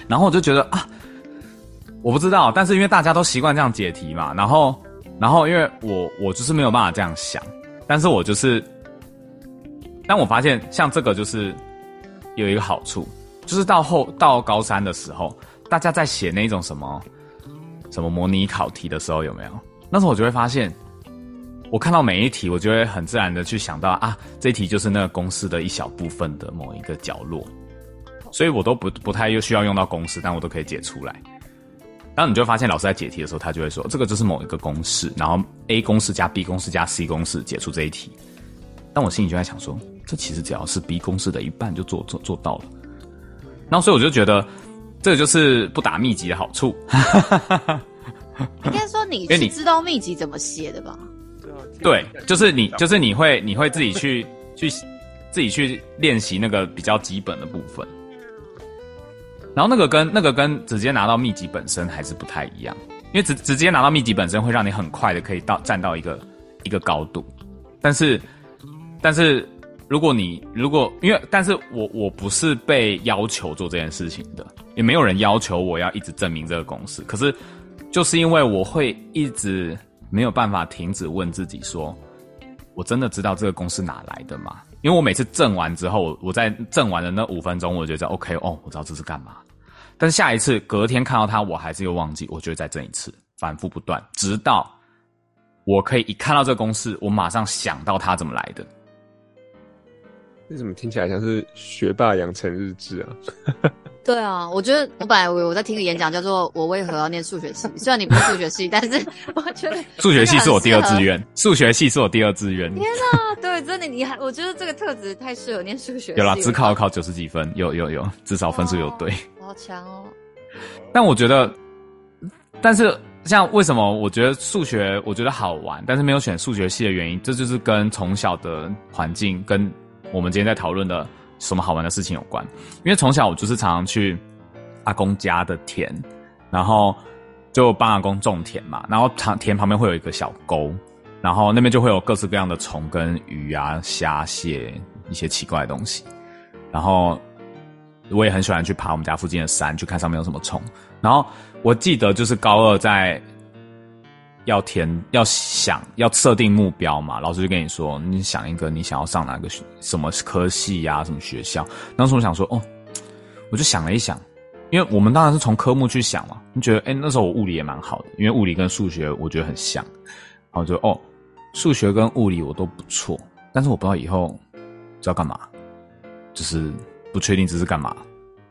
然后我就觉得啊，我不知道，但是因为大家都习惯这样解题嘛，然后，然后因为我我就是没有办法这样想，但是我就是，但我发现像这个就是有一个好处，就是到后到高三的时候。大家在写那种什么什么模拟考题的时候，有没有？那时候我就会发现，我看到每一题，我就会很自然的去想到啊，这题就是那个公式的一小部分的某一个角落，所以我都不不太又需要用到公式，但我都可以解出来。然后你就会发现，老师在解题的时候，他就会说，这个就是某一个公式，然后 A 公式加 B 公式加 C 公式解出这一题。但我心里就在想说，这其实只要是 B 公式的一半就做做做到了。那所以我就觉得。这个就是不打秘籍的好处。应该说你是知道秘籍怎么写的吧？对，就是你，就是你会，你会自己去去自己去练习那个比较基本的部分。然后那个跟那个跟直接拿到秘籍本身还是不太一样，因为直直接拿到秘籍本身会让你很快的可以到站到一个一个高度，但是但是。如果你如果因为，但是我我不是被要求做这件事情的，也没有人要求我要一直证明这个公式。可是，就是因为我会一直没有办法停止问自己说，我真的知道这个公式哪来的吗？因为我每次证完之后，我在证完的那五分钟，我觉得 OK 哦，我知道这是干嘛。但是下一次隔天看到它，我还是又忘记，我就会再证一次，反复不断，直到我可以一看到这个公式，我马上想到它怎么来的。为什么听起来像是学霸养成日志啊？对啊，我觉得我本来我我在听个演讲，叫做“我为何要念数学系”。虽然你不是数学系，但是我觉得数学系是我第二志愿。数学系是我第二志愿。天哪，对，真的，你还我觉得这个特质太适合念数学系。有啦，只考考九十几分，有有有，至少分数有对。好强哦！但我觉得，但是像为什么我觉得数学我觉得好玩，但是没有选数学系的原因，这就是跟从小的环境跟我们今天在讨论的。什么好玩的事情有关？因为从小我就是常常去阿公家的田，然后就帮阿公种田嘛。然后田旁边会有一个小沟，然后那边就会有各式各样的虫跟鱼啊、虾、蟹一些奇怪的东西。然后我也很喜欢去爬我们家附近的山，去看上面有什么虫。然后我记得就是高二在。要填，要想，要设定目标嘛。老师就跟你说，你想一个你想要上哪个学，什么科系呀、什么学校。当时我想说，哦，我就想了一想，因为我们当然是从科目去想嘛。你觉得，哎、那时候我物理也蛮好的，因为物理跟数学我觉得很像。然后就，哦，数学跟物理我都不错，但是我不知道以后知道干嘛，就是不确定这是干嘛。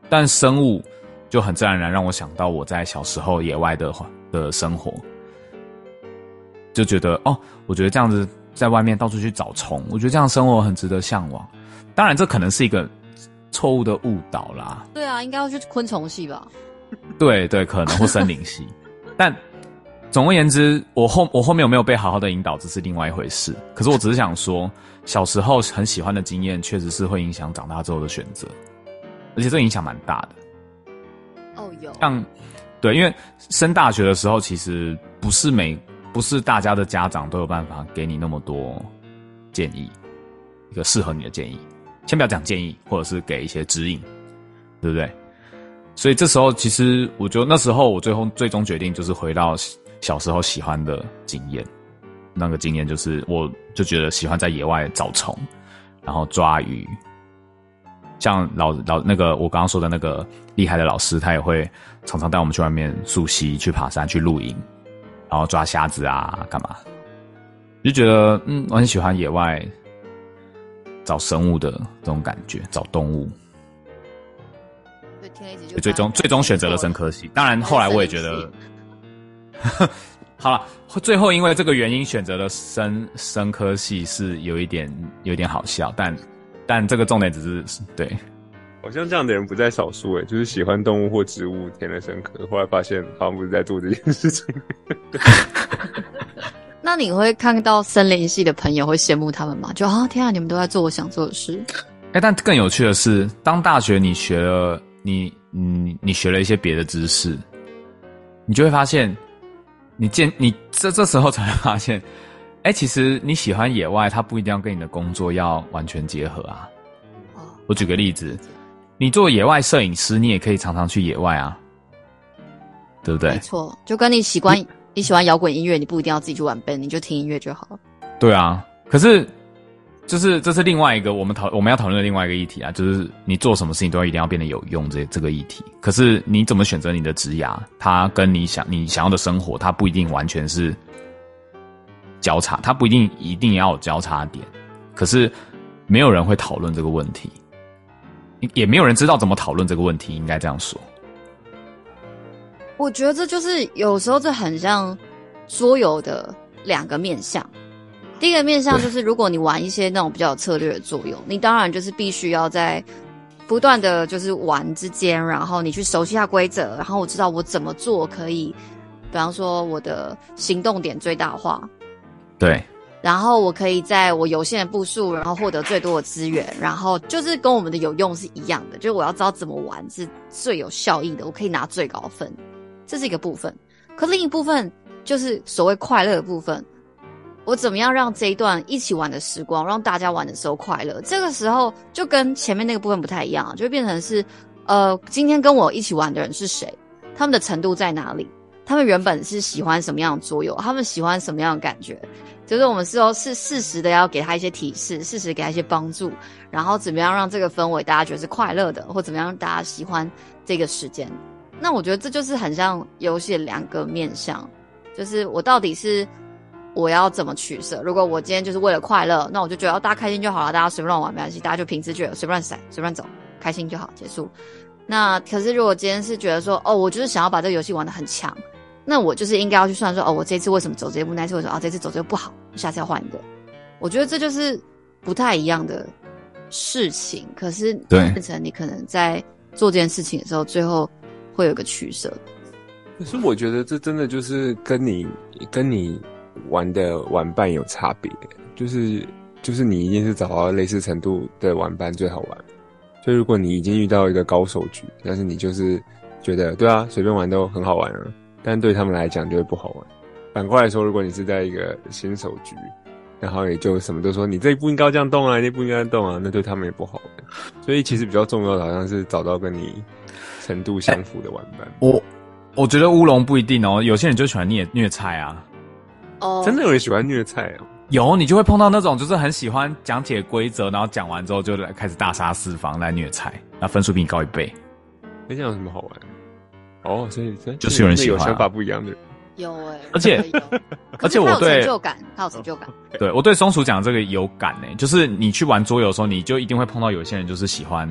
但生物就很自然而然让我想到我在小时候野外的的生活。就觉得哦，我觉得这样子在外面到处去找虫，我觉得这样生活很值得向往。当然，这可能是一个错误的误导啦。对啊，应该要去昆虫系吧？对对，可能或森林系。但总而言之，我后我后面有没有被好好的引导，这是另外一回事。可是我只是想说，小时候很喜欢的经验，确实是会影响长大之后的选择，而且这影响蛮大的。哦，有。像对，因为升大学的时候，其实不是每。不是大家的家长都有办法给你那么多建议，一个适合你的建议。先不要讲建议，或者是给一些指引，对不对？所以这时候，其实我觉得那时候我最后最终决定就是回到小时候喜欢的经验。那个经验就是，我就觉得喜欢在野外找虫，然后抓鱼。像老老那个我刚刚说的那个厉害的老师，他也会常常带我们去外面溯溪、去爬山、去露营。然后抓虾子啊，干嘛？就觉得嗯，我很喜欢野外找生物的这种感觉，找动物。就最终最终选择了生科系。当然后来我也觉得，好了，最后因为这个原因选择了生生科系是有一点有一点好笑，但但这个重点只是对。好像这样的人不在少数诶，就是喜欢动物或植物填了生科，后来发现好像不是在做这件事情。那你会看到森林系的朋友会羡慕他们吗？就啊，天啊，你们都在做我想做的事。哎、欸，但更有趣的是，当大学你学了你你你学了一些别的知识，你就会发现，你见你这这时候才会发现，哎、欸，其实你喜欢野外，它不一定要跟你的工作要完全结合啊。我举个例子。你做野外摄影师，你也可以常常去野外啊，对不对？没错，就跟你喜欢你，你喜欢摇滚音乐，你不一定要自己去玩 band，你就听音乐就好了。对啊，可是就是这是另外一个我们讨我们要讨论的另外一个议题啊，就是你做什么事情都要一定要变得有用这这个议题。可是你怎么选择你的职涯，它跟你想你想要的生活，它不一定完全是交叉，它不一定一定要有交叉点。可是没有人会讨论这个问题。也没有人知道怎么讨论这个问题，应该这样说。我觉得这就是有时候这很像桌游的两个面向。第一个面向就是，如果你玩一些那种比较有策略的作用，你当然就是必须要在不断的就是玩之间，然后你去熟悉一下规则，然后我知道我怎么做可以，比方说我的行动点最大化。对。然后我可以在我有限的步数，然后获得最多的资源，然后就是跟我们的有用是一样的，就是我要知道怎么玩是最有效益的，我可以拿最高分，这是一个部分。可另一部分就是所谓快乐的部分，我怎么样让这一段一起玩的时光，让大家玩的时候快乐？这个时候就跟前面那个部分不太一样，就变成是，呃，今天跟我一起玩的人是谁？他们的程度在哪里？他们原本是喜欢什么样的桌游，他们喜欢什么样的感觉，就是我们是要是适时的要给他一些提示，适时给他一些帮助，然后怎么样让这个氛围大家觉得是快乐的，或怎么样让大家喜欢这个时间。那我觉得这就是很像游戏的两个面向，就是我到底是我要怎么取舍。如果我今天就是为了快乐，那我就觉得大家开心就好了，大家随便乱玩没关系，大家就凭直觉随便乱闪，随便走，开心就好，结束。那可是如果今天是觉得说，哦，我就是想要把这个游戏玩的很强。那我就是应该要去算说，哦，我这次为什么走这一步？那次为什么啊？这次走这个不好，下次要换一个。我觉得这就是不太一样的事情。可是变成你可能在做这件事情的时候，最后会有一个取舍。可是我觉得这真的就是跟你跟你玩的玩伴有差别，就是就是你一定是找到类似程度的玩伴最好玩。就如果你已经遇到一个高手局，但是你就是觉得对啊，随便玩都很好玩啊。但对他们来讲就会不好玩。反过来说，如果你是在一个新手局，然后也就什么都说你这一步应该要这样动啊，那步应该动啊，那对他们也不好玩。所以其实比较重要的好像是找到跟你程度相符的玩伴。欸、我我觉得乌龙不一定哦，有些人就喜欢虐虐菜啊。哦，真的有人喜欢虐菜哦？有，你就会碰到那种就是很喜欢讲解规则，然后讲完之后就来开始大杀四方来虐菜，那分数比你高一倍。那这样有什么好玩？哦，所以就是有人喜欢、啊、有想法不一样的，有哎、欸，而且而且我对成就感，他有成就感。对我对松鼠讲这个有感呢、欸，就是你去玩桌游的时候，你就一定会碰到有些人就是喜欢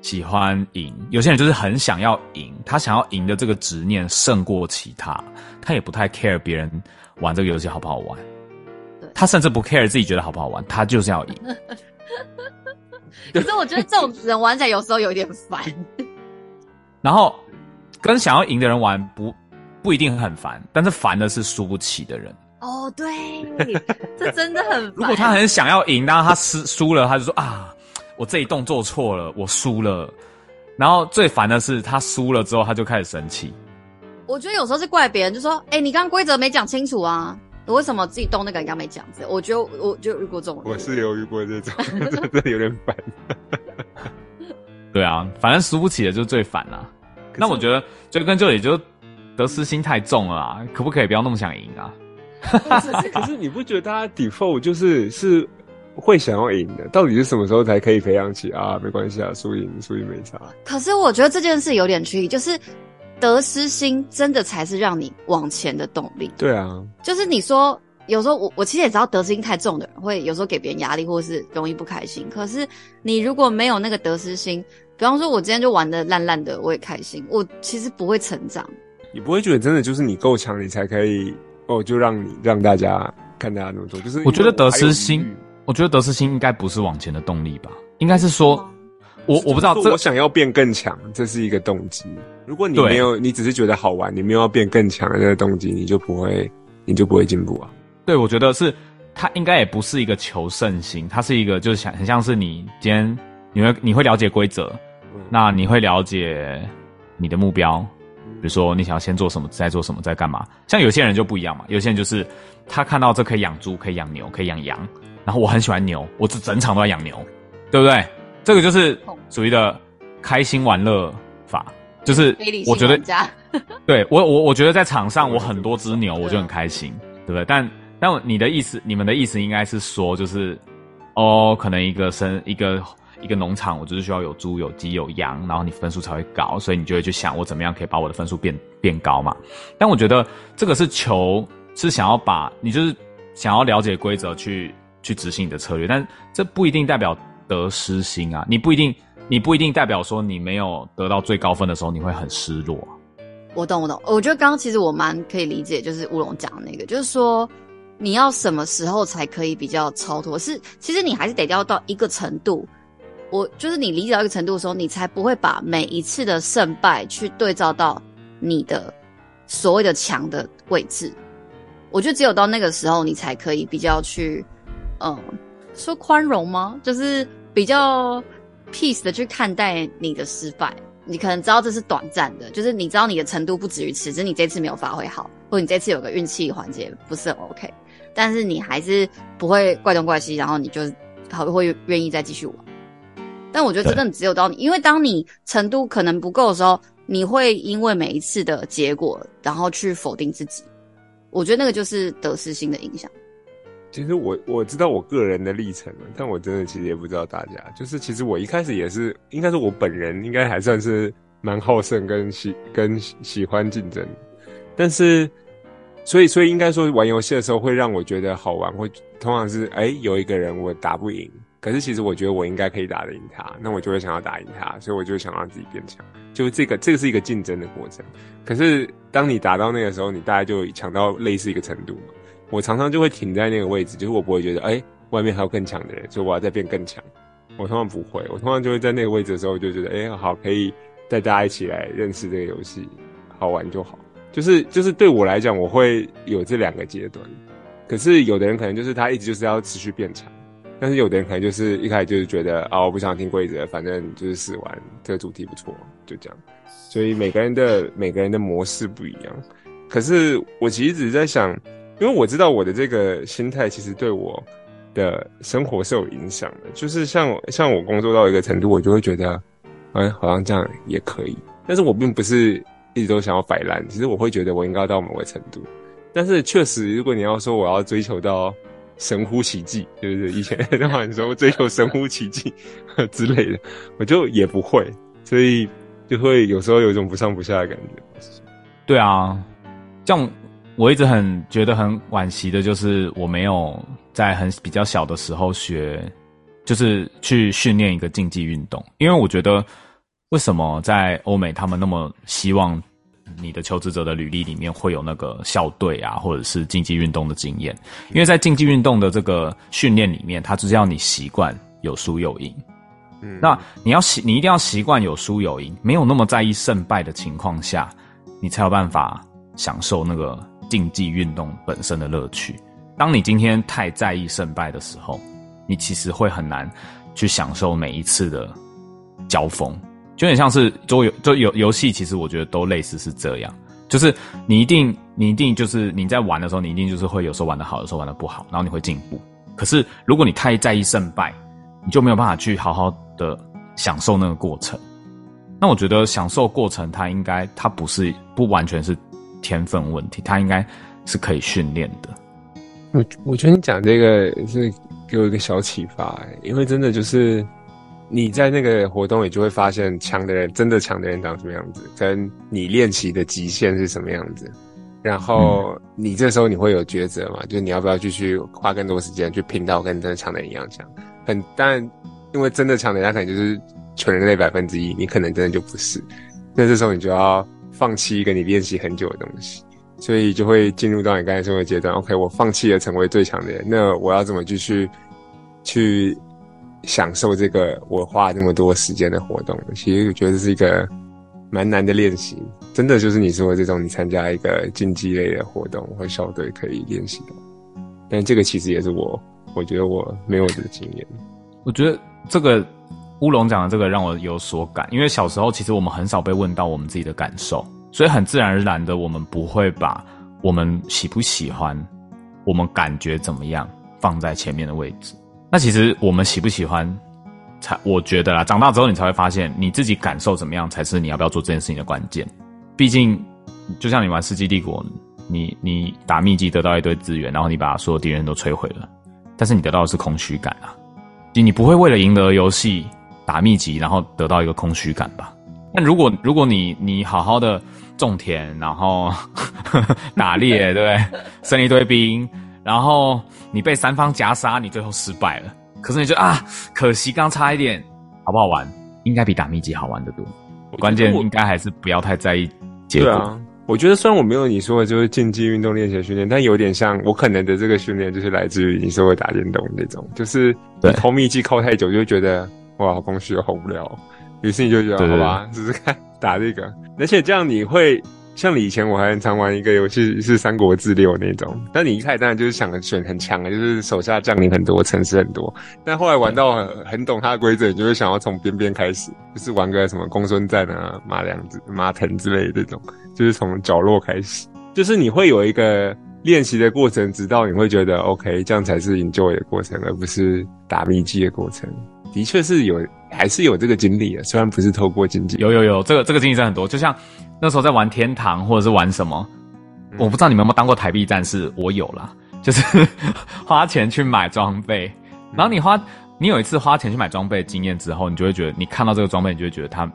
喜欢赢，有些人就是很想要赢，他想要赢的这个执念胜过其他，他也不太 care 别人玩这个游戏好不好玩，他甚至不 care 自己觉得好不好玩，他就是要赢。可是我觉得这种人玩起来有时候有点烦，然后。跟想要赢的人玩不不一定很烦，但是烦的是输不起的人。哦，对，这真的很烦。如果他很想要赢，然后他输输了，他就说啊，我这一动做错了，我输了。然后最烦的是他输了之后，他就开始生气。我觉得有时候是怪别人，就说，哎、欸，你刚刚规则没讲清楚啊，我为什么自己动那个你刚没讲？我觉得我就遇过这种，我是有遇过这种，真的有点烦。对啊，反正输不起的就最烦了。那我觉得，追根究底，就得失心太重了啊！可不可以不要那么想赢啊？可是你不觉得大家 default 就是是会想要赢的？到底是什么时候才可以培养起啊？没关系啊，输赢输赢没差。可是我觉得这件事有点区别，就是得失心真的才是让你往前的动力。对啊，就是你说有时候我我其实也知道得失心太重的人会有时候给别人压力，或是容易不开心。可是你如果没有那个得失心，比方说，我今天就玩的烂烂的，我也开心。我其实不会成长，你不会觉得真的就是你够强，你才可以哦，就让你让大家看大家那么做。就是我，我觉得得失心，我觉得得失心应该不是往前的动力吧？应该是说，我我不知道，这我想要变更强，这是一个动机。如果你没有，你只是觉得好玩，你没有要变更强的那个动机，你就不会，你就不会进步啊。对，我觉得是，他应该也不是一个求胜心，他是一个就是想很像是你今天你会你会了解规则。那你会了解你的目标，比如说你想要先做什么，再做什么，再干嘛？像有些人就不一样嘛，有些人就是他看到这可以养猪，可以养牛，可以养羊，然后我很喜欢牛，我这整场都在养牛，对不对？这个就是属于的开心玩乐法，就是我觉得，对我我我觉得在场上我很多只牛，我就很开心，对不对？但但你的意思，你们的意思应该是说，就是哦，可能一个生一个。一个农场，我就是需要有猪、有鸡、有羊，然后你分数才会高，所以你就会去想我怎么样可以把我的分数变变高嘛。但我觉得这个是求，是想要把你就是想要了解规则去去执行你的策略，但这不一定代表得失心啊。你不一定，你不一定代表说你没有得到最高分的时候你会很失落。我懂，我懂。我觉得刚刚其实我蛮可以理解，就是乌龙讲的那个，就是说你要什么时候才可以比较超脱？是其实你还是得要到一个程度。我就是你理解到一个程度的时候，你才不会把每一次的胜败去对照到你的所谓的强的位置。我觉得只有到那个时候，你才可以比较去，嗯，说宽容吗？就是比较 peace 的去看待你的失败。你可能知道这是短暂的，就是你知道你的程度不止于此，只是你这次没有发挥好，或你这次有个运气环节不是很 OK，但是你还是不会怪东怪西，然后你就还会愿意再继续玩。但我觉得真的只有到你，因为当你程度可能不够的时候，你会因为每一次的结果，然后去否定自己。我觉得那个就是得失心的影响。其实我我知道我个人的历程了，但我真的其实也不知道大家。就是其实我一开始也是，应该是我本人应该还算是蛮好胜跟喜跟喜欢竞争，但是所以所以应该说玩游戏的时候会让我觉得好玩，会通常是哎、有一个人我打不赢，可是其实我觉得我应该可以打得赢他，那我就会想要打赢他，所以我就想让自己变强。就是这个这个是一个竞争的过程。可是当你打到那个时候，你大概就强到类似一个程度嘛。我常常就会停在那个位置，就是我不会觉得，哎、外面还有更强的人，所以我要再变更强。我通常不会，我通常就会在那个位置的时候就觉得，哎、好，可以带大家一起来认识这个游戏，好玩就好。就是就是对我来讲，我会有这两个阶段。可是有的人可能就是他一直就是要持续变强，但是有的人可能就是一开始就是觉得，啊、哦，我不想听规则，反正就是试玩，这个主题不错，就这样。所以每个人的每个人的模式不一样。可是我其实只是在想。因为我知道我的这个心态其实对我的生活是有影响的，就是像像我工作到一个程度，我就会觉得，哎，好像这样也可以。但是我并不是一直都想要摆烂，其实我会觉得我应该到某个程度。但是确实，如果你要说我要追求到神乎其技，就是以前的话你说追求神乎其技 之类的，我就也不会，所以就会有时候有一种不上不下的感觉。对啊，这样。我一直很觉得很惋惜的，就是我没有在很比较小的时候学，就是去训练一个竞技运动。因为我觉得，为什么在欧美他们那么希望你的求职者的履历里面会有那个校队啊，或者是竞技运动的经验？因为在竞技运动的这个训练里面，它就是要你习惯有输有赢。嗯，那你要习，你一定要习惯有输有赢，没有那么在意胜败的情况下，你才有办法享受那个。竞技运动本身的乐趣。当你今天太在意胜败的时候，你其实会很难去享受每一次的交锋。就很像是桌游，就游游戏，其实我觉得都类似是这样。就是你一定，你一定就是你在玩的时候，你一定就是会有时候玩得好，有时候玩得不好，然后你会进步。可是如果你太在意胜败，你就没有办法去好好的享受那个过程。那我觉得享受过程，它应该它不是不完全是。天分问题，它应该是可以训练的。我我觉得你讲这个是给我一个小启发，因为真的就是你在那个活动里就会发现强的人，真的强的人长什么样子，跟你练习的极限是什么样子。然后你这时候你会有抉择嘛？就是你要不要继续花更多时间去拼到跟真的强的人一样强？很当然，因为真的强的人他可能就是全人类百分之一，你可能真的就不是。那这时候你就要。放弃一个你练习很久的东西，所以就会进入到你刚才说的阶段。OK，我放弃了成为最强的人，那我要怎么继续去享受这个我花这么多时间的活动？其实我觉得是一个蛮难的练习，真的就是你说的这种，你参加一个竞技类的活动或校队可以练习的。但这个其实也是我，我觉得我没有这个经验。我觉得这个。乌龙讲的这个让我有所感，因为小时候其实我们很少被问到我们自己的感受，所以很自然而然的我们不会把我们喜不喜欢、我们感觉怎么样放在前面的位置。那其实我们喜不喜欢，才我觉得啦，长大之后你才会发现，你自己感受怎么样才是你要不要做这件事情的关键。毕竟，就像你玩《世纪帝国》，你你打秘籍得到一堆资源，然后你把所有敌人都摧毁了，但是你得到的是空虚感啊，你不会为了赢得游戏。打秘籍，然后得到一个空虚感吧。那如果如果你你好好的种田，然后 打猎，对不对？生一堆兵，然后你被三方夹杀，你最后失败了。可是你就啊，可惜刚差一点，好不好玩？应该比打秘籍好玩的多。关键应该还是不要太在意结果。对啊，我觉得虽然我没有你说的就是竞技运动练习训练，但有点像我可能的这个训练就是来自于你说的打电动那种，就是你偷秘籍靠太久就觉得。哇，好空虚，好无聊。于是你就觉得，好吧，试试看打这个。而且这样你会像你以前我还很常玩一个游戏是《三国志六》那种，但你一开始当然就是想选很强的，就是手下将领很多，城市很多。但后来玩到很很懂它的规则，你就会想要从边边开始，就是玩个什么公孙瓒啊、马良子、马腾之类的这种，就是从角落开始，就是你会有一个练习的过程，直到你会觉得 OK，这样才是 enjoy 的过程，而不是打秘籍的过程。的确是有，还是有这个经历的，虽然不是透过经济，有有有，这个这个经历真的很多。就像那时候在玩天堂，或者是玩什么，嗯、我不知道你们有没有当过台币战士，我有啦，就是 花钱去买装备，然后你花，你有一次花钱去买装备的经验之后，你就会觉得，你看到这个装备，你就会觉得它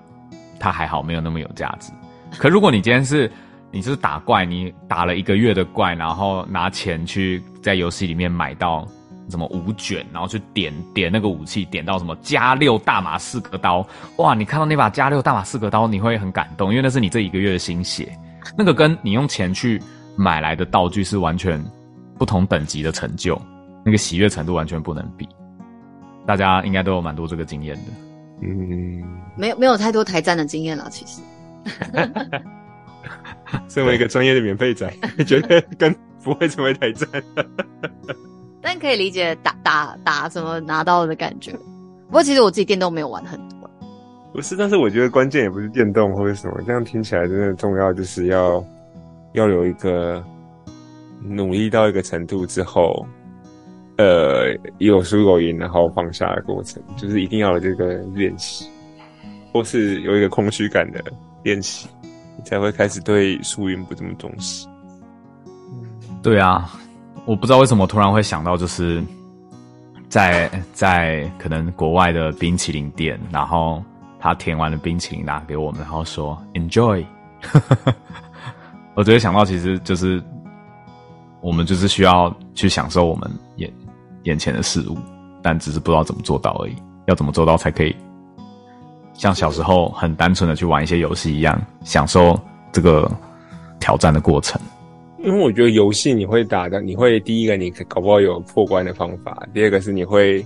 它还好，没有那么有价值。可如果你今天是你就是打怪，你打了一个月的怪，然后拿钱去在游戏里面买到什么五卷，然后去点点那个武器，点到什么加六大马士革刀，哇！你看到那把加六大马士革刀，你会很感动，因为那是你这一个月的心血。那个跟你用钱去买来的道具是完全不同等级的成就，那个喜悦程度完全不能比。大家应该都有蛮多这个经验的。嗯，没有没有太多台战的经验了，其实。身为一个专业的免费仔，觉得跟不会成为台战，但可以理解打打打什么拿到的感觉。不过其实我自己电动没有玩很多。不是，但是我觉得关键也不是电动或者什么，这样听起来真的重要，就是要要有一个努力到一个程度之后，呃，有输有赢，然后放下的过程，就是一定要有这个练习，或是有一个空虚感的练习。你才会开始对输赢不这么重视。对啊，我不知道为什么突然会想到，就是在在可能国外的冰淇淋店，然后他舔完了冰淇淋拿给我们，然后说 “enjoy”。我直接想到，其实就是我们就是需要去享受我们眼眼前的事物，但只是不知道怎么做到而已。要怎么做到才可以？像小时候很单纯的去玩一些游戏一样，享受这个挑战的过程。因为我觉得游戏你会打的，你会第一个你搞不好有破关的方法，第二个是你会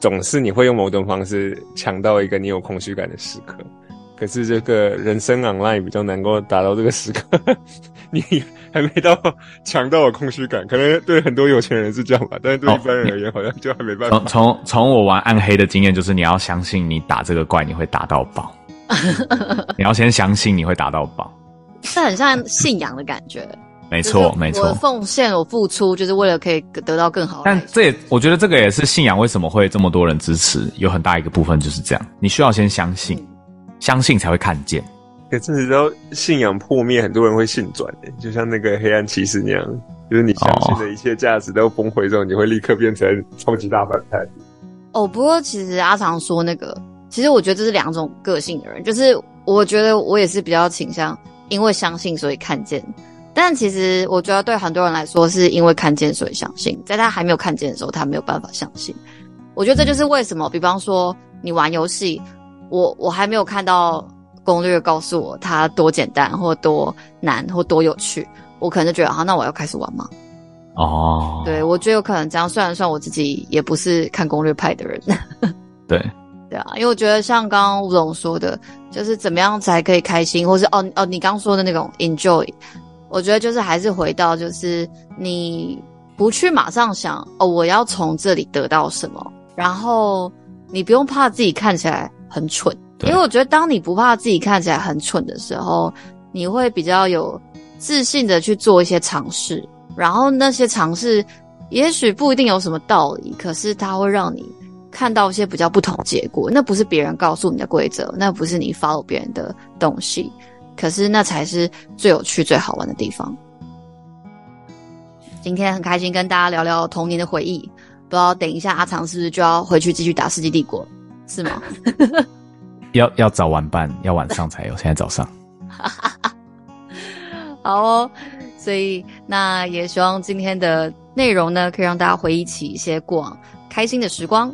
总是你会用某种方式抢到一个你有空虚感的时刻。可是这个人生 online 比较能够达到这个时刻，你还没到抢到我空虚感，可能对很多有钱人是这样吧，但是对一般人而言，好像就还没办法。从从从我玩暗黑的经验，就是你要相信你打这个怪你会打到宝，你要先相信你会打到宝，这很像信仰的感觉。没错，没错，我奉献，我付出，就是为了可以得到更好的。但这也，我觉得这个也是信仰为什么会这么多人支持，有很大一个部分就是这样，你需要先相信。嗯相信才会看见，可是你知道信仰破灭，很多人会信转的，就像那个黑暗骑士那样，就是你相信的一切价值都崩毁之后，你会立刻变成超级大反派。哦，不过其实阿长说那个，其实我觉得这是两种个性的人，就是我觉得我也是比较倾向因为相信所以看见，但其实我觉得对很多人来说是因为看见所以相信，在他还没有看见的时候，他没有办法相信。我觉得这就是为什么，比方说你玩游戏。我我还没有看到攻略告诉我它多简单或多难或多有趣，我可能就觉得好，那我要开始玩吗？哦，对，我觉得有可能这样。虽然算我自己也不是看攻略派的人，对对啊，因为我觉得像刚刚吴总说的，就是怎么样才可以开心，或是哦哦，你刚说的那种 enjoy，我觉得就是还是回到就是你不去马上想哦，我要从这里得到什么，然后你不用怕自己看起来。很蠢，因为我觉得当你不怕自己看起来很蠢的时候，你会比较有自信的去做一些尝试，然后那些尝试也许不一定有什么道理，可是它会让你看到一些比较不同结果。那不是别人告诉你的规则，那不是你 follow 别人的东西，可是那才是最有趣、最好玩的地方。今天很开心跟大家聊聊童年的回忆，不知道等一下阿长是不是就要回去继续打世纪帝国？是吗？要要早晚办，要晚上才有。现在早上。好哦，所以那也希望今天的内容呢，可以让大家回忆起一些过往开心的时光。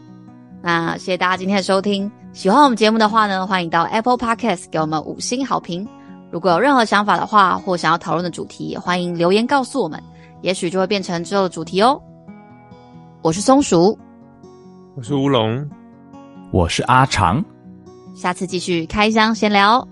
那谢谢大家今天的收听，喜欢我们节目的话呢，欢迎到 Apple Podcast 给我们五星好评。如果有任何想法的话，或想要讨论的主题，也欢迎留言告诉我们，也许就会变成之后的主题哦。我是松鼠，我是乌龙。我是阿长，下次继续开箱闲聊。